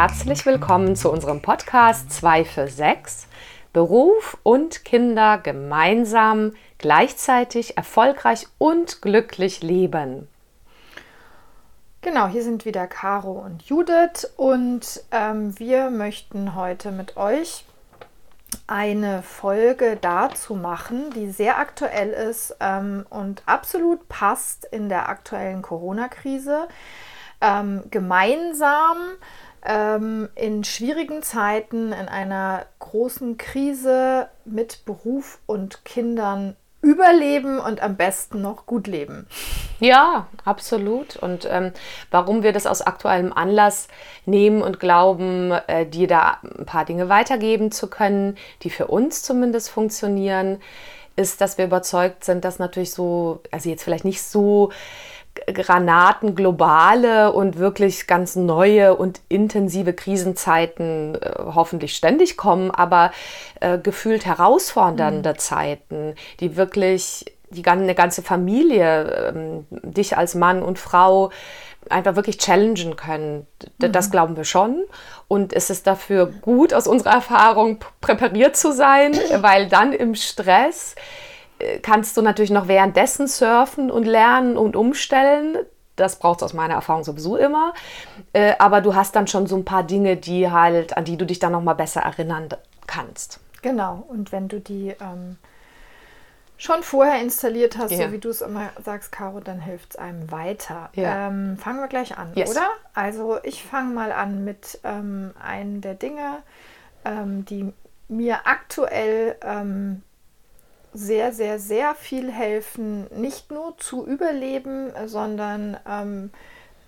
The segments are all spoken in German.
herzlich willkommen zu unserem Podcast 2 für 6. Beruf und Kinder gemeinsam, gleichzeitig erfolgreich und glücklich leben. Genau, hier sind wieder Caro und Judith und ähm, wir möchten heute mit euch eine Folge dazu machen, die sehr aktuell ist ähm, und absolut passt in der aktuellen Corona-Krise. Ähm, gemeinsam in schwierigen Zeiten, in einer großen Krise mit Beruf und Kindern überleben und am besten noch gut leben. Ja, absolut. Und ähm, warum wir das aus aktuellem Anlass nehmen und glauben, äh, dir da ein paar Dinge weitergeben zu können, die für uns zumindest funktionieren, ist, dass wir überzeugt sind, dass natürlich so, also jetzt vielleicht nicht so Granaten globale und wirklich ganz neue und intensive Krisenzeiten äh, hoffentlich ständig kommen, aber äh, gefühlt herausfordernde mhm. Zeiten, die wirklich die eine ganze Familie, ähm, dich als Mann und Frau einfach wirklich challengen können. Mhm. Das glauben wir schon. Und es ist dafür gut, aus unserer Erfahrung präpariert zu sein, weil dann im Stress kannst du natürlich noch währenddessen surfen und lernen und umstellen. Das braucht es aus meiner Erfahrung sowieso immer. Äh, aber du hast dann schon so ein paar Dinge, die halt, an die du dich dann noch mal besser erinnern kannst. Genau. Und wenn du die ähm, schon vorher installiert hast, ja. so wie du es immer sagst, Caro, dann hilft es einem weiter. Ja. Ähm, fangen wir gleich an, yes. oder? Also ich fange mal an mit ähm, einem der Dinge, ähm, die mir aktuell ähm, sehr, sehr, sehr viel helfen, nicht nur zu überleben, sondern ähm,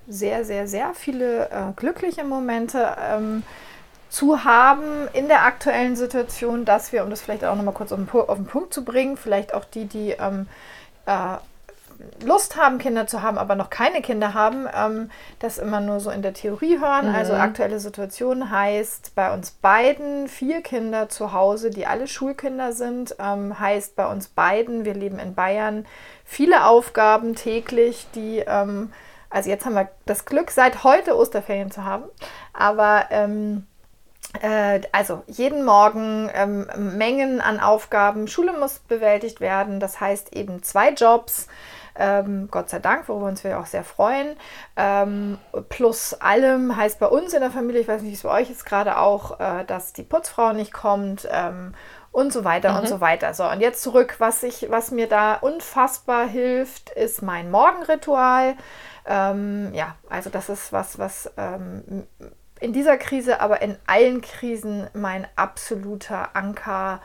sehr, sehr, sehr viele äh, glückliche Momente ähm, zu haben in der aktuellen Situation, dass wir, um das vielleicht auch nochmal kurz auf den, auf den, Punkt zu bringen, vielleicht auch die, die ähm, äh, Lust haben, Kinder zu haben, aber noch keine Kinder haben, ähm, das immer nur so in der Theorie hören. Mhm. Also aktuelle Situation heißt bei uns beiden vier Kinder zu Hause, die alle Schulkinder sind, ähm, heißt bei uns beiden, wir leben in Bayern, viele Aufgaben täglich, die, ähm, also jetzt haben wir das Glück, seit heute Osterferien zu haben, aber ähm, äh, also jeden Morgen ähm, Mengen an Aufgaben. Schule muss bewältigt werden. Das heißt eben zwei Jobs. Ähm, Gott sei Dank, worüber uns wir auch sehr freuen. Ähm, plus allem heißt bei uns in der Familie, ich weiß nicht, wie es bei euch ist gerade auch, äh, dass die Putzfrau nicht kommt ähm, und so weiter mhm. und so weiter. So, und jetzt zurück, was, ich, was mir da unfassbar hilft, ist mein Morgenritual. Ähm, ja, also das ist was, was ähm, in dieser Krise, aber in allen Krisen mein absoluter Anker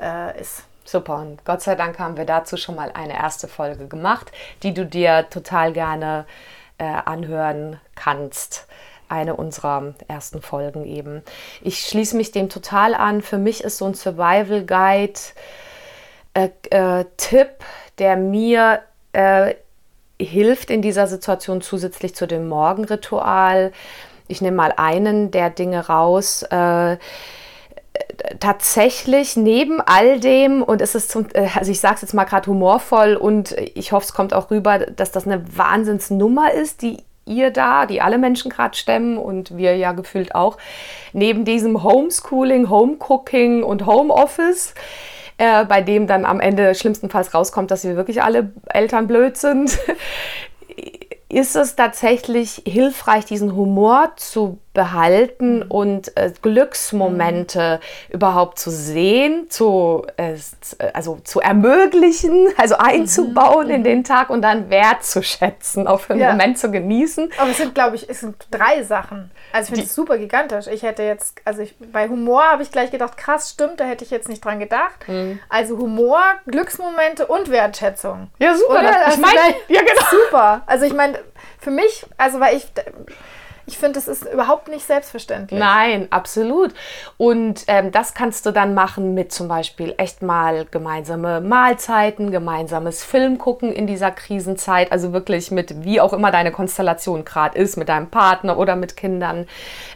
äh, ist. Super, und Gott sei Dank haben wir dazu schon mal eine erste Folge gemacht, die du dir total gerne äh, anhören kannst. Eine unserer ersten Folgen eben. Ich schließe mich dem total an. Für mich ist so ein Survival Guide äh, äh, Tipp, der mir äh, hilft in dieser Situation zusätzlich zu dem Morgenritual. Ich nehme mal einen der Dinge raus äh, tatsächlich neben all dem, und es ist zum, äh, also ich sage es jetzt mal gerade humorvoll und ich hoffe, es kommt auch rüber, dass das eine Wahnsinnsnummer ist, die ihr da, die alle Menschen gerade stemmen und wir ja gefühlt auch, neben diesem Homeschooling, Homecooking und Homeoffice, äh, bei dem dann am Ende schlimmstenfalls rauskommt, dass wir wirklich alle Eltern blöd sind, ist es tatsächlich hilfreich, diesen Humor zu behalten mhm. und äh, Glücksmomente mhm. überhaupt zu sehen, zu, äh, also zu ermöglichen, also einzubauen mhm. in den Tag und dann wertzuschätzen, auch für einen ja. Moment zu genießen. Aber es sind, glaube ich, es sind drei Sachen. Also ich finde es super gigantisch. Ich hätte jetzt, also ich, bei Humor habe ich gleich gedacht, krass, stimmt, da hätte ich jetzt nicht dran gedacht. Mhm. Also Humor, Glücksmomente und Wertschätzung. Ja, super. Oder? Ich meine, ja, genau. Super. Also ich meine, für mich, also weil ich ich finde, das ist überhaupt nicht selbstverständlich. Nein, absolut. Und ähm, das kannst du dann machen mit zum Beispiel echt mal gemeinsame Mahlzeiten, gemeinsames Film gucken in dieser Krisenzeit. Also wirklich mit, wie auch immer deine Konstellation gerade ist, mit deinem Partner oder mit Kindern.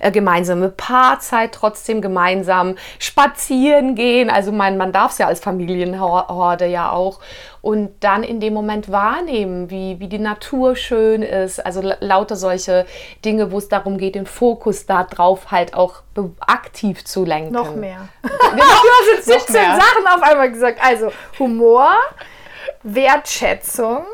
Äh, gemeinsame Paarzeit trotzdem gemeinsam spazieren gehen. Also mein, man darf es ja als Familienhorde ja auch und dann in dem Moment wahrnehmen, wie, wie die Natur schön ist. Also lauter solche Dinge, wo es darum geht, den Fokus darauf halt auch aktiv zu lenken. Noch mehr. genau, du hast jetzt 17 Sachen auf einmal gesagt. Also Humor, Wertschätzung,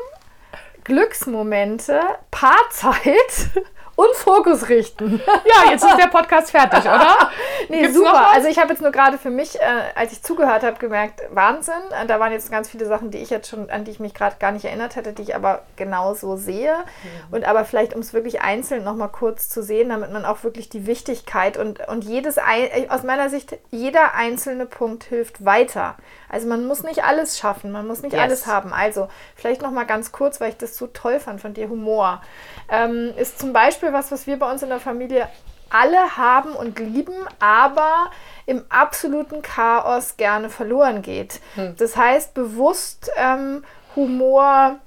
Glücksmomente, Paarzeit und Fokus richten. Ja, jetzt ist der Podcast fertig, oder? nee, Gibt's super. Also ich habe jetzt nur gerade für mich, äh, als ich zugehört habe, gemerkt, Wahnsinn. Äh, da waren jetzt ganz viele Sachen, die ich jetzt schon, an die ich mich gerade gar nicht erinnert hätte, die ich aber genauso sehe. Mhm. Und aber vielleicht, um es wirklich einzeln nochmal kurz zu sehen, damit man auch wirklich die Wichtigkeit und, und jedes, äh, aus meiner Sicht, jeder einzelne Punkt hilft weiter. Also man muss nicht alles schaffen, man muss nicht yes. alles haben. Also vielleicht nochmal ganz kurz, weil ich das so toll fand von dir, Humor. Ähm, ist zum Beispiel was, was wir bei uns in der Familie alle haben und lieben, aber im absoluten Chaos gerne verloren geht. Hm. Das heißt, bewusst ähm, Humor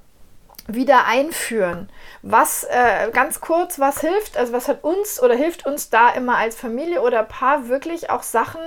wieder einführen. Was äh, ganz kurz, was hilft, also was hat uns oder hilft uns da immer als Familie oder Paar wirklich auch Sachen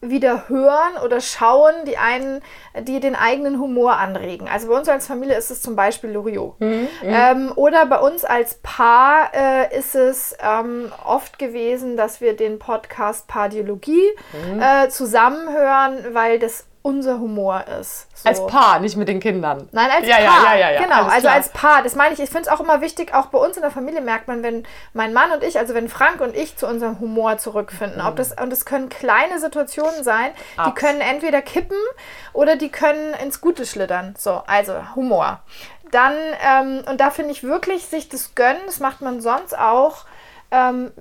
wieder hören oder schauen, die einen, die den eigenen Humor anregen. Also bei uns als Familie ist es zum Beispiel Loriot. Mhm, mhm, ähm, oder bei uns als Paar äh, ist es ähm, oft gewesen, dass wir den Podcast Pardiologie mhm. äh, zusammenhören, weil das unser Humor ist. So. Als Paar, nicht mit den Kindern. Nein, als ja, Paar. Ja, ja, ja, Genau, Alles also als Paar. Das meine ich, ich finde es auch immer wichtig, auch bei uns in der Familie merkt man, wenn mein Mann und ich, also wenn Frank und ich zu unserem Humor zurückfinden. Mhm. Ob das, und es können kleine Situationen sein, Abs. die können entweder kippen oder die können ins Gute schlittern. So, also Humor. Dann, ähm, und da finde ich wirklich, sich das gönnen, das macht man sonst auch. Ähm,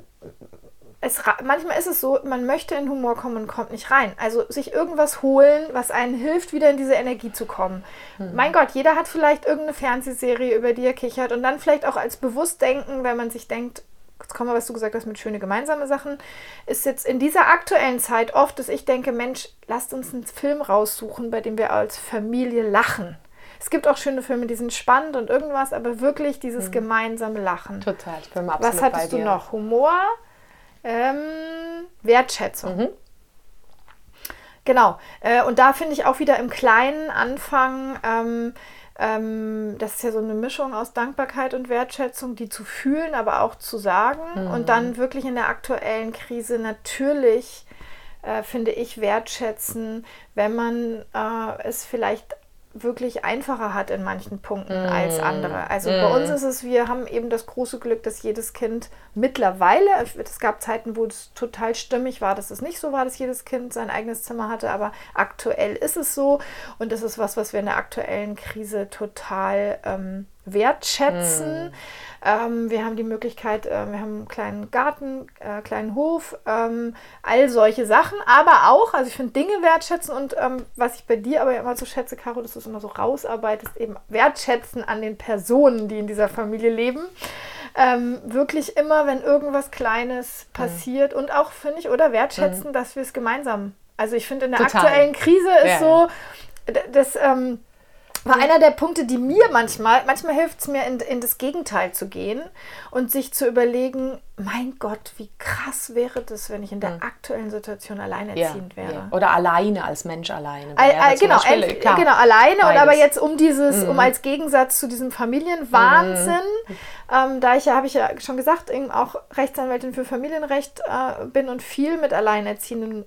es, manchmal ist es so, man möchte in Humor kommen und kommt nicht rein. Also sich irgendwas holen, was einen hilft, wieder in diese Energie zu kommen. Mhm. Mein Gott, jeder hat vielleicht irgendeine Fernsehserie, über die er kichert und dann vielleicht auch als Bewusstdenken, wenn man sich denkt, jetzt kommen wir, was du gesagt hast, mit schöne gemeinsame Sachen, ist jetzt in dieser aktuellen Zeit oft, dass ich denke, Mensch, lasst uns einen Film raussuchen, bei dem wir als Familie lachen. Es gibt auch schöne Filme, die sind spannend und irgendwas, aber wirklich dieses mhm. gemeinsame Lachen. Total, ich bin absolut Was hattest du noch? Humor? Ähm, Wertschätzung. Mhm. Genau. Äh, und da finde ich auch wieder im Kleinen anfangen. Ähm, ähm, das ist ja so eine Mischung aus Dankbarkeit und Wertschätzung, die zu fühlen, aber auch zu sagen. Mhm. Und dann wirklich in der aktuellen Krise natürlich, äh, finde ich, wertschätzen, wenn man äh, es vielleicht wirklich einfacher hat in manchen Punkten mm. als andere. Also mm. bei uns ist es, wir haben eben das große Glück, dass jedes Kind mittlerweile, es gab Zeiten, wo es total stimmig war, dass es nicht so war, dass jedes Kind sein eigenes Zimmer hatte, aber aktuell ist es so und das ist was, was wir in der aktuellen Krise total ähm, wertschätzen. Mm. Ähm, wir haben die Möglichkeit, äh, wir haben einen kleinen Garten, äh, kleinen Hof, ähm, all solche Sachen, aber auch, also ich finde Dinge wertschätzen und ähm, was ich bei dir aber immer so schätze, Caro, dass du es immer so rausarbeitest, eben wertschätzen an den Personen, die in dieser Familie leben. Ähm, wirklich immer, wenn irgendwas Kleines passiert mhm. und auch, finde ich, oder wertschätzen, mhm. dass wir es gemeinsam. Also ich finde, in der Total. aktuellen Krise ist ja. so, das, ähm, war einer der Punkte, die mir manchmal, manchmal hilft es mir, in, in das Gegenteil zu gehen und sich zu überlegen, mein Gott, wie krass wäre das, wenn ich in der mhm. aktuellen Situation alleinerziehend ja, wäre. Ja. Oder alleine, als Mensch alleine. All, all, genau, Beispiel, äh, genau, alleine Beides. und aber jetzt um dieses, mhm. um als Gegensatz zu diesem Familienwahnsinn, mhm. ähm, da ich ja, habe ich ja schon gesagt, auch Rechtsanwältin für Familienrecht äh, bin und viel mit Alleinerziehenden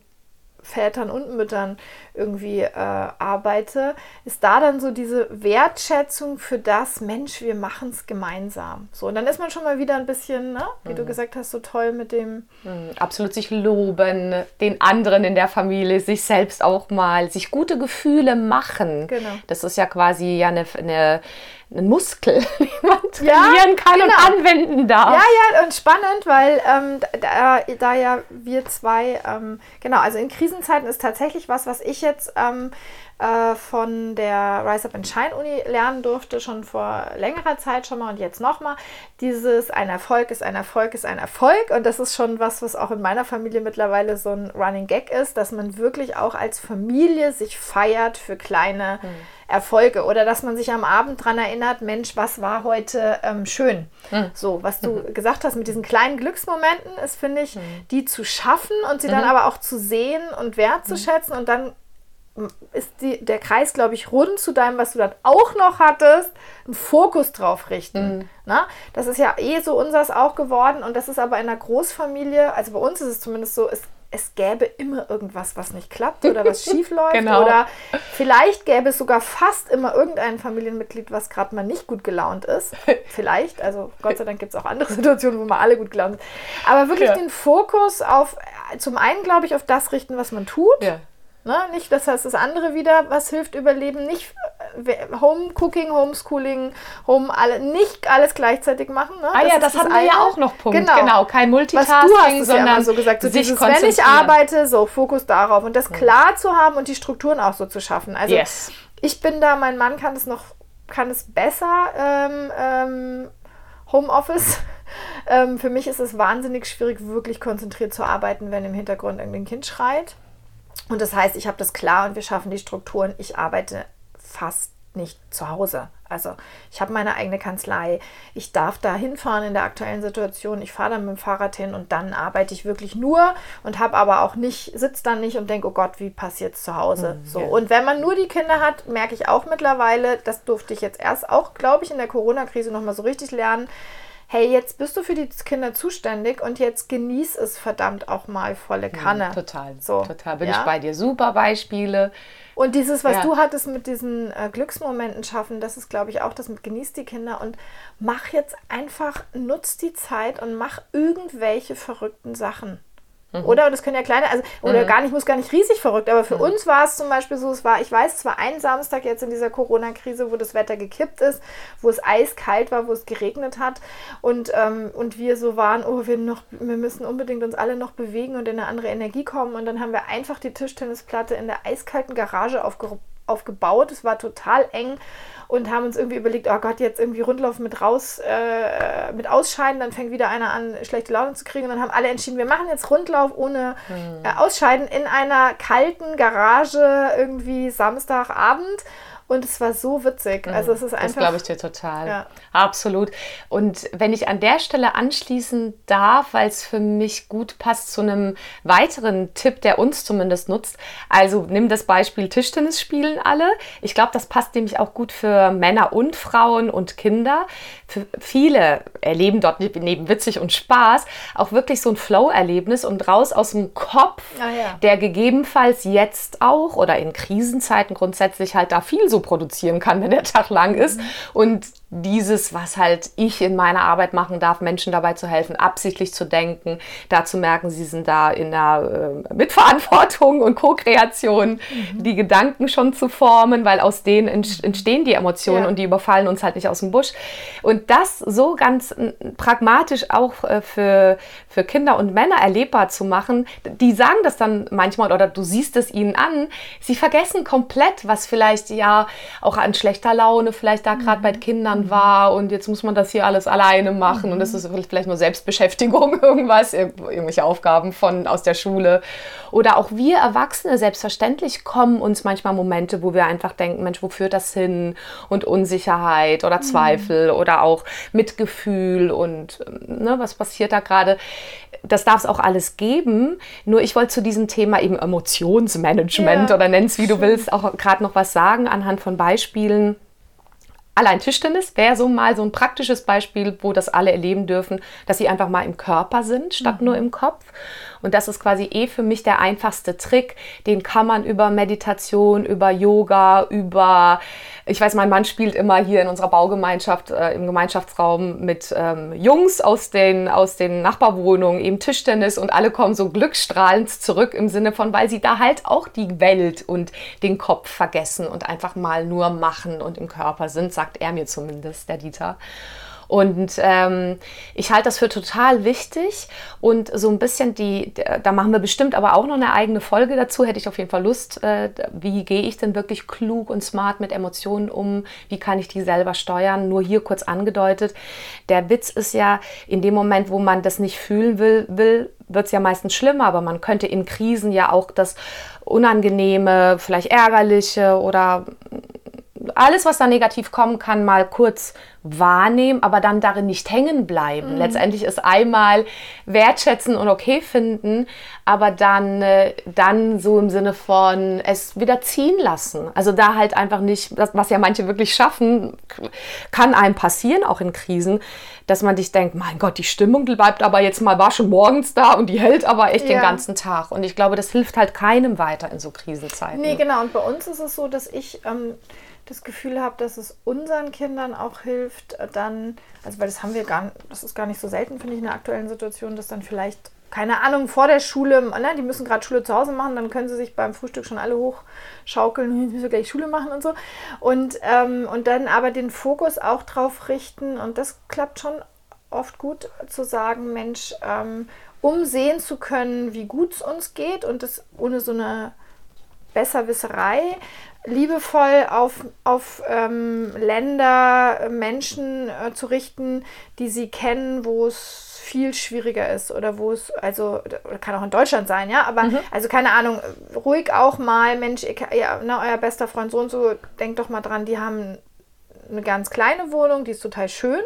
Vätern und Müttern irgendwie äh, arbeite, ist da dann so diese Wertschätzung für das, Mensch, wir machen es gemeinsam. So, und dann ist man schon mal wieder ein bisschen, ne, wie mhm. du gesagt hast, so toll mit dem. Mhm. Absolut sich loben, den anderen in der Familie, sich selbst auch mal, sich gute Gefühle machen. Genau. Das ist ja quasi ja eine, eine ein Muskel, den man trainieren ja, kann genau. und anwenden darf. Ja, ja, und spannend, weil ähm, da, da, ja wir zwei, ähm, genau, also in Krisenzeiten ist tatsächlich was, was ich jetzt ähm, äh, von der Rise Up and Shine Uni lernen durfte, schon vor längerer Zeit schon mal und jetzt nochmal. Dieses ein Erfolg ist ein Erfolg ist ein Erfolg und das ist schon was, was auch in meiner Familie mittlerweile so ein Running Gag ist, dass man wirklich auch als Familie sich feiert für kleine mhm Erfolge oder dass man sich am Abend daran erinnert, Mensch, was war heute ähm, schön. Mhm. So, was du mhm. gesagt hast mit diesen kleinen Glücksmomenten, ist, finde ich, mhm. die zu schaffen und sie dann mhm. aber auch zu sehen und wertzuschätzen und dann ist die, der Kreis, glaube ich, rund zu deinem, was du dann auch noch hattest, einen Fokus drauf richten. Mhm. Na? Das ist ja eh so unseres auch geworden und das ist aber in einer Großfamilie, also bei uns ist es zumindest so, es, es gäbe immer irgendwas, was nicht klappt oder was schief läuft. genau. Oder vielleicht gäbe es sogar fast immer irgendein Familienmitglied, was gerade mal nicht gut gelaunt ist. Vielleicht, also Gott sei Dank gibt es auch andere Situationen, wo man alle gut gelaunt sind. Aber wirklich ja. den Fokus auf, zum einen glaube ich, auf das richten, was man tut. Ja Ne? Nicht, das heißt, das andere wieder, was hilft überleben, nicht äh, Home Cooking, Homeschooling, Home alle, nicht alles gleichzeitig machen. Ne? Ah das ja, das, das haben wir ja auch noch Punkt. Genau, genau kein Multitasking, was du hast sondern ja so gesagt, so dieses, wenn ich arbeite, so Fokus darauf und das klar zu haben und die Strukturen auch so zu schaffen. Also yes. ich bin da, mein Mann kann es noch, kann es besser. Ähm, ähm, Homeoffice. ähm, für mich ist es wahnsinnig schwierig, wirklich konzentriert zu arbeiten, wenn im Hintergrund irgendein Kind schreit. Und das heißt, ich habe das klar und wir schaffen die Strukturen. Ich arbeite fast nicht zu Hause. Also ich habe meine eigene Kanzlei. Ich darf da hinfahren in der aktuellen Situation. Ich fahre dann mit dem Fahrrad hin und dann arbeite ich wirklich nur und habe aber auch nicht, sitze dann nicht und denke, oh Gott, wie passiert es zu Hause? Mhm, so. Ja. Und wenn man nur die Kinder hat, merke ich auch mittlerweile, das durfte ich jetzt erst auch, glaube ich, in der Corona-Krise nochmal so richtig lernen hey, jetzt bist du für die Kinder zuständig und jetzt genieß es verdammt auch mal volle hm, Kanne. Ja, total, so, total. Bin ja? ich bei dir. Super Beispiele. Und dieses, was ja. du hattest mit diesen äh, Glücksmomenten schaffen, das ist, glaube ich, auch das mit genieß die Kinder und mach jetzt einfach, nutz die Zeit und mach irgendwelche verrückten Sachen. Mhm. Oder das können ja kleine, also oder mhm. gar nicht, muss gar nicht riesig verrückt, aber für mhm. uns war es zum Beispiel so, es war, ich weiß, es war ein Samstag jetzt in dieser Corona-Krise, wo das Wetter gekippt ist, wo es eiskalt war, wo es geregnet hat und, ähm, und wir so waren, oh, wir noch, wir müssen unbedingt uns alle noch bewegen und in eine andere Energie kommen und dann haben wir einfach die Tischtennisplatte in der eiskalten Garage aufge aufgebaut. Es war total eng und haben uns irgendwie überlegt, oh Gott, jetzt irgendwie Rundlauf mit raus, äh, mit ausscheiden, dann fängt wieder einer an, schlechte Laune zu kriegen. Und dann haben alle entschieden, wir machen jetzt Rundlauf ohne hm. äh, Ausscheiden in einer kalten Garage irgendwie Samstagabend. Und es war so witzig. Mhm. Also es ist einfach. Das glaube ich dir total. Ja. Absolut. Und wenn ich an der Stelle anschließen darf, weil es für mich gut passt zu einem weiteren Tipp, der uns zumindest nutzt. Also nimm das Beispiel Tischtennis spielen alle. Ich glaube, das passt nämlich auch gut für Männer und Frauen und Kinder. Für viele erleben dort neben witzig und Spaß auch wirklich so ein Flow-Erlebnis und raus aus dem Kopf, ah, ja. der gegebenenfalls jetzt auch oder in Krisenzeiten grundsätzlich halt da viel so produzieren kann, wenn der Tag lang ist. Mhm. Und dieses, was halt ich in meiner Arbeit machen darf, Menschen dabei zu helfen, absichtlich zu denken, da zu merken, sie sind da in der äh, Mitverantwortung und Co-Kreation, mhm. die Gedanken schon zu formen, weil aus denen entstehen die Emotionen ja. und die überfallen uns halt nicht aus dem Busch. Und das so ganz pragmatisch auch äh, für, für Kinder und Männer erlebbar zu machen, die sagen das dann manchmal oder du siehst es ihnen an, sie vergessen komplett, was vielleicht ja auch an schlechter Laune vielleicht da gerade mhm. bei Kindern Eltern war und jetzt muss man das hier alles alleine machen mhm. und das ist vielleicht nur Selbstbeschäftigung, irgendwas, irgendwelche Aufgaben von aus der Schule. Oder auch wir Erwachsene, selbstverständlich kommen uns manchmal Momente, wo wir einfach denken, Mensch, wo führt das hin? Und Unsicherheit oder mhm. Zweifel mhm. oder auch Mitgefühl und ne, was passiert da gerade? Das darf es auch alles geben. Nur ich wollte zu diesem Thema eben Emotionsmanagement ja, oder nenn es wie schön. du willst, auch gerade noch was sagen anhand von Beispielen Allein Tischtennis wäre so mal so ein praktisches Beispiel, wo das alle erleben dürfen, dass sie einfach mal im Körper sind, statt mhm. nur im Kopf. Und das ist quasi eh für mich der einfachste Trick. Den kann man über Meditation, über Yoga, über, ich weiß, mein Mann spielt immer hier in unserer Baugemeinschaft äh, im Gemeinschaftsraum mit ähm, Jungs aus den, aus den Nachbarwohnungen eben Tischtennis und alle kommen so glücksstrahlend zurück im Sinne von, weil sie da halt auch die Welt und den Kopf vergessen und einfach mal nur machen und im Körper sind, sagt er mir zumindest, der Dieter. Und ähm, ich halte das für total wichtig und so ein bisschen die, da machen wir bestimmt aber auch noch eine eigene Folge dazu, hätte ich auf jeden Fall Lust. Äh, wie gehe ich denn wirklich klug und smart mit Emotionen um? Wie kann ich die selber steuern? Nur hier kurz angedeutet. Der Witz ist ja, in dem Moment, wo man das nicht fühlen will, will wird es ja meistens schlimmer, aber man könnte in Krisen ja auch das Unangenehme, vielleicht Ärgerliche oder alles, was da negativ kommen kann, mal kurz wahrnehmen, aber dann darin nicht hängen bleiben. Mhm. Letztendlich ist einmal wertschätzen und okay finden, aber dann, äh, dann so im Sinne von es wieder ziehen lassen. Also da halt einfach nicht, was ja manche wirklich schaffen, kann einem passieren, auch in Krisen, dass man sich denkt, mein Gott, die Stimmung bleibt aber jetzt mal, war schon morgens da und die hält aber echt ja. den ganzen Tag. Und ich glaube, das hilft halt keinem weiter in so Krisenzeiten. Nee, genau. Und bei uns ist es so, dass ich ähm, das Gefühl habe, dass es unseren Kindern auch hilft, äh, dann, also weil das haben wir gar das ist gar nicht so selten, finde ich, in der aktuellen Situation, dass dann vielleicht, keine Ahnung, vor der Schule, ne, die müssen gerade Schule zu Hause machen, dann können sie sich beim Frühstück schon alle hochschaukeln, jetzt müssen wir gleich Schule machen und so. Und, ähm, und dann aber den Fokus auch drauf richten, und das klappt schon oft gut, zu sagen, Mensch, ähm, um sehen zu können, wie gut es uns geht und das ohne so eine Besserwisserei, liebevoll auf, auf ähm, Länder, Menschen äh, zu richten, die sie kennen, wo es viel schwieriger ist oder wo es, also kann auch in Deutschland sein, ja, aber mhm. also keine Ahnung, ruhig auch mal, Mensch, ihr, ja, na, euer bester Freund so und so, denkt doch mal dran, die haben eine ganz kleine Wohnung, die ist total schön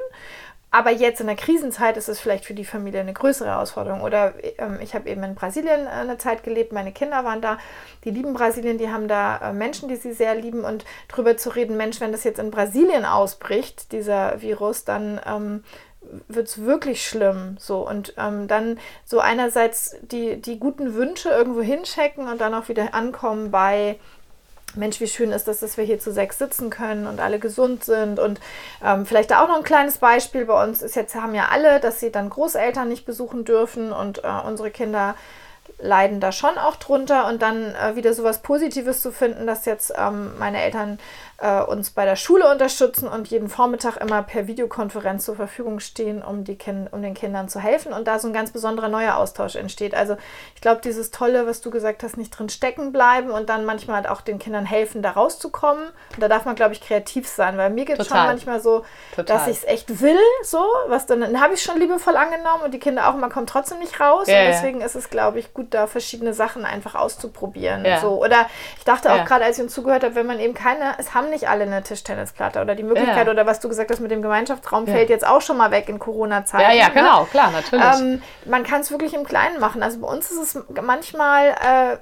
aber jetzt in der Krisenzeit ist es vielleicht für die Familie eine größere Herausforderung. Oder ähm, ich habe eben in Brasilien äh, eine Zeit gelebt, meine Kinder waren da, die lieben Brasilien, die haben da äh, Menschen, die sie sehr lieben. Und darüber zu reden, Mensch, wenn das jetzt in Brasilien ausbricht, dieser Virus, dann ähm, wird es wirklich schlimm. So. Und ähm, dann so einerseits die, die guten Wünsche irgendwo hinchecken und dann auch wieder ankommen bei Mensch, wie schön ist das, dass wir hier zu sechs sitzen können und alle gesund sind. Und ähm, vielleicht da auch noch ein kleines Beispiel. Bei uns ist jetzt, haben ja alle, dass sie dann Großeltern nicht besuchen dürfen und äh, unsere Kinder leiden da schon auch drunter. Und dann äh, wieder sowas Positives zu finden, dass jetzt ähm, meine Eltern äh, uns bei der Schule unterstützen und jeden Vormittag immer per Videokonferenz zur Verfügung stehen, um, die kind um den Kindern zu helfen und da so ein ganz besonderer neuer Austausch entsteht. Also ich glaube, dieses Tolle, was du gesagt hast, nicht drin stecken bleiben und dann manchmal halt auch den Kindern helfen, da rauszukommen. Und da darf man, glaube ich, kreativ sein, weil mir geht es schon manchmal so, Total. dass ich es echt will, so, was dann, dann habe ich schon liebevoll angenommen und die Kinder auch, man kommt trotzdem nicht raus. Yeah, und deswegen ist es, glaube ich, gut, da verschiedene Sachen einfach auszuprobieren. Yeah. So. Oder ich dachte auch yeah. gerade, als ich uns zugehört habe, wenn man eben keine, es haben nicht alle eine Tischtennisplatte oder die Möglichkeit ja. oder was du gesagt hast mit dem Gemeinschaftsraum ja. fällt jetzt auch schon mal weg in Corona-Zeiten. Ja, ja, ne? genau, klar, natürlich. Ähm, man kann es wirklich im Kleinen machen. Also bei uns ist es manchmal, äh,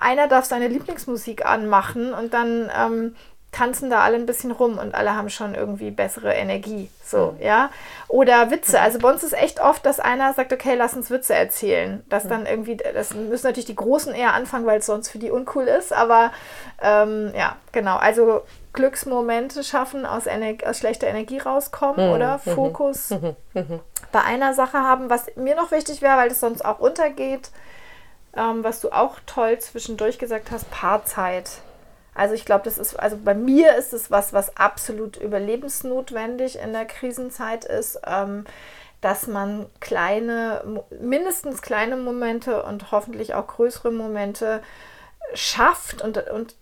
einer darf seine Lieblingsmusik anmachen und dann ähm, tanzen da alle ein bisschen rum und alle haben schon irgendwie bessere Energie. So, mhm. ja. Oder Witze. Also bei uns ist echt oft, dass einer sagt, okay, lass uns Witze erzählen. Das mhm. dann irgendwie, das müssen natürlich die Großen eher anfangen, weil es sonst für die uncool ist. Aber ähm, ja, genau. Also Glücksmomente schaffen, aus, Ener aus schlechter Energie rauskommen mhm. oder mhm. Fokus mhm. mhm. bei einer Sache haben. Was mir noch wichtig wäre, weil das sonst auch untergeht, ähm, was du auch toll zwischendurch gesagt hast, Paarzeit. Also ich glaube, das ist, also bei mir ist es was, was absolut überlebensnotwendig in der Krisenzeit ist, ähm, dass man kleine, mindestens kleine Momente und hoffentlich auch größere Momente schafft und, und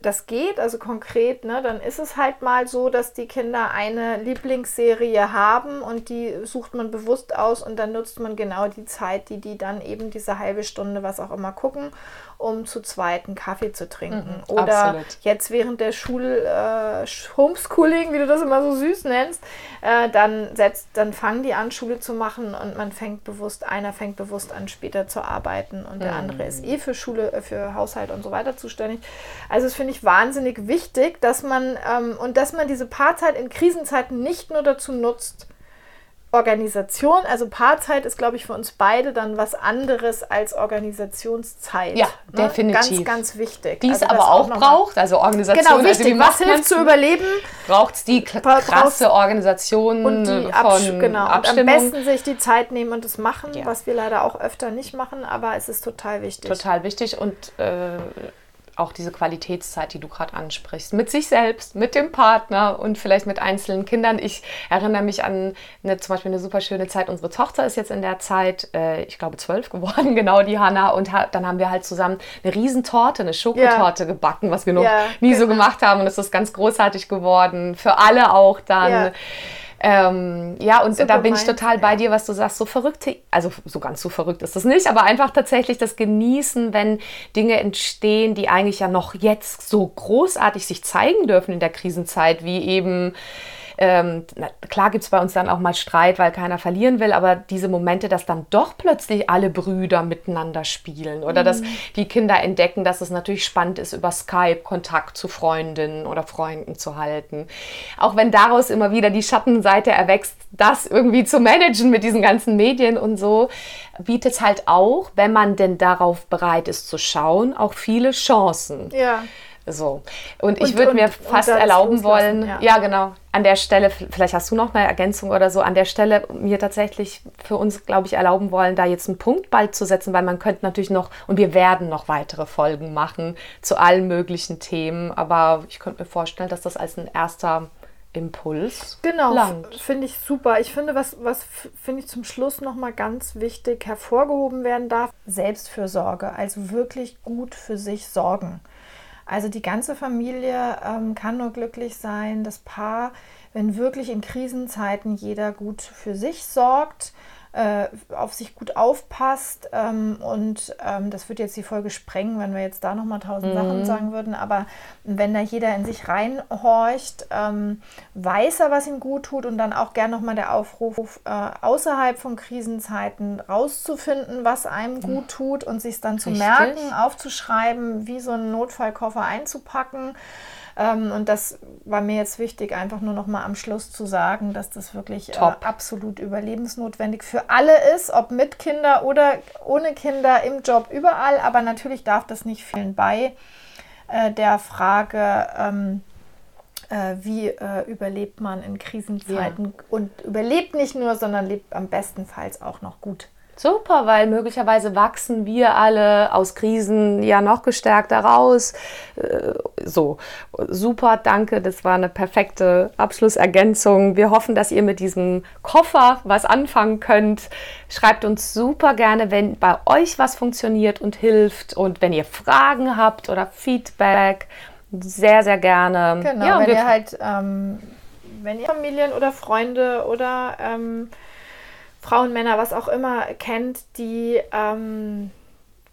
das geht, also konkret, ne, dann ist es halt mal so, dass die Kinder eine Lieblingsserie haben und die sucht man bewusst aus und dann nutzt man genau die Zeit, die die dann eben diese halbe Stunde, was auch immer gucken um zu zweiten Kaffee zu trinken. Mhm, Oder absolut. jetzt während der Schul äh, Homeschooling, wie du das immer so süß nennst, äh, dann setzt, dann fangen die an, Schule zu machen und man fängt bewusst, einer fängt bewusst an, später zu arbeiten und der mhm. andere ist eh für Schule, äh, für Haushalt und so weiter zuständig. Also das finde ich wahnsinnig wichtig, dass man ähm, und dass man diese Paarzeit in Krisenzeiten nicht nur dazu nutzt, Organisation, also Paarzeit ist, glaube ich, für uns beide dann was anderes als Organisationszeit. Ja, ne? definitiv. Ganz, ganz wichtig. Die es also aber auch, auch braucht, also Organisation. Genau, wichtig. Also was hilft zu überleben? Braucht es die krasse Organisation und die Absch von genau. Abstimmung. Und am besten sich die Zeit nehmen und es machen, ja. was wir leider auch öfter nicht machen, aber es ist total wichtig. Total wichtig und äh, auch diese Qualitätszeit, die du gerade ansprichst, mit sich selbst, mit dem Partner und vielleicht mit einzelnen Kindern. Ich erinnere mich an eine, zum Beispiel eine super schöne Zeit. Unsere Tochter ist jetzt in der Zeit, äh, ich glaube, zwölf geworden, genau die Hanna. Und ha dann haben wir halt zusammen eine Riesentorte, eine Schokotorte ja. gebacken, was wir noch ja, nie genau. so gemacht haben. Und es ist ganz großartig geworden. Für alle auch dann. Ja Ähm, ja, und Super da bin ich total bei dir, was du sagst, so verrückte, also so ganz so verrückt ist das nicht, aber einfach tatsächlich das Genießen, wenn Dinge entstehen, die eigentlich ja noch jetzt so großartig sich zeigen dürfen in der Krisenzeit, wie eben ähm, na, klar gibt es bei uns dann auch mal Streit, weil keiner verlieren will, aber diese Momente, dass dann doch plötzlich alle Brüder miteinander spielen oder mhm. dass die Kinder entdecken, dass es natürlich spannend ist, über Skype Kontakt zu Freundinnen oder Freunden zu halten. Auch wenn daraus immer wieder die Schattenseite erwächst, das irgendwie zu managen mit diesen ganzen Medien und so, bietet es halt auch, wenn man denn darauf bereit ist zu schauen, auch viele Chancen. Ja. So. Und ich würde mir fast erlauben wollen, ja. ja. genau, an der Stelle, vielleicht hast du noch eine Ergänzung oder so, an der Stelle mir tatsächlich für uns, glaube ich, erlauben wollen, da jetzt einen Punkt bald zu setzen, weil man könnte natürlich noch, und wir werden noch weitere Folgen machen zu allen möglichen Themen, aber ich könnte mir vorstellen, dass das als ein erster Impuls. Genau, finde ich super. Ich finde, was, was finde ich zum Schluss nochmal ganz wichtig hervorgehoben werden darf, Selbstfürsorge, also wirklich gut für sich sorgen. Also die ganze Familie ähm, kann nur glücklich sein, das Paar, wenn wirklich in Krisenzeiten jeder gut für sich sorgt äh, auf sich gut aufpasst. Ähm, und ähm, das wird jetzt die Folge sprengen, wenn wir jetzt da nochmal tausend mhm. Sachen sagen würden. Aber wenn da jeder in sich reinhorcht, ähm, weiß er, was ihm gut tut und dann auch gern nochmal der Aufruf, äh, außerhalb von Krisenzeiten rauszufinden, was einem gut tut und sich dann zu Richtig. merken, aufzuschreiben, wie so einen Notfallkoffer einzupacken. Ähm, und das war mir jetzt wichtig, einfach nur noch mal am Schluss zu sagen, dass das wirklich äh, absolut überlebensnotwendig für alle ist, ob mit Kinder oder ohne Kinder, im Job, überall. Aber natürlich darf das nicht fehlen bei äh, der Frage, ähm, äh, wie überlebt man in Krisenzeiten ja. und überlebt nicht nur, sondern lebt am bestenfalls auch noch gut. Super, weil möglicherweise wachsen wir alle aus Krisen ja noch gestärkter raus. Äh, so, super, danke. Das war eine perfekte Abschlussergänzung. Wir hoffen, dass ihr mit diesem Koffer was anfangen könnt. Schreibt uns super gerne, wenn bei euch was funktioniert und hilft. Und wenn ihr Fragen habt oder Feedback, sehr, sehr gerne. Genau, ja, wenn ihr halt, ähm, wenn ihr Familien oder Freunde oder ähm, Frauen, Männer, was auch immer kennt, die ähm,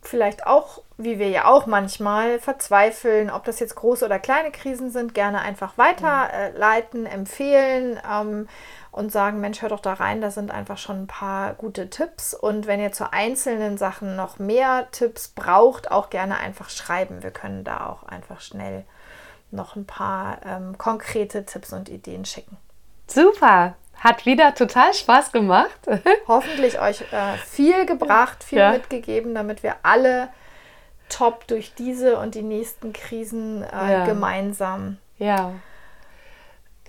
vielleicht auch, wie wir ja auch manchmal, verzweifeln, ob das jetzt große oder kleine Krisen sind, gerne einfach weiterleiten, äh, empfehlen ähm, und sagen, Mensch, hör doch da rein, da sind einfach schon ein paar gute Tipps. Und wenn ihr zu einzelnen Sachen noch mehr Tipps braucht, auch gerne einfach schreiben. Wir können da auch einfach schnell noch ein paar ähm, konkrete Tipps und Ideen schicken. Super, hat wieder total Spaß gemacht. Hoffentlich euch äh, viel gebracht, viel ja. mitgegeben, damit wir alle top durch diese und die nächsten Krisen äh, ja. gemeinsam ja.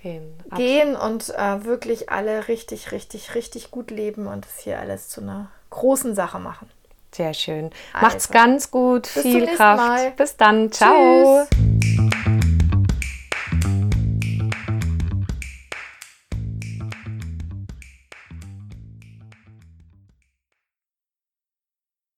gehen. gehen und äh, wirklich alle richtig, richtig, richtig gut leben und es hier alles zu einer großen Sache machen. Sehr schön. Also. Macht's ganz gut. Bis viel Kraft. Mal. Bis dann. Ciao. Tschüss.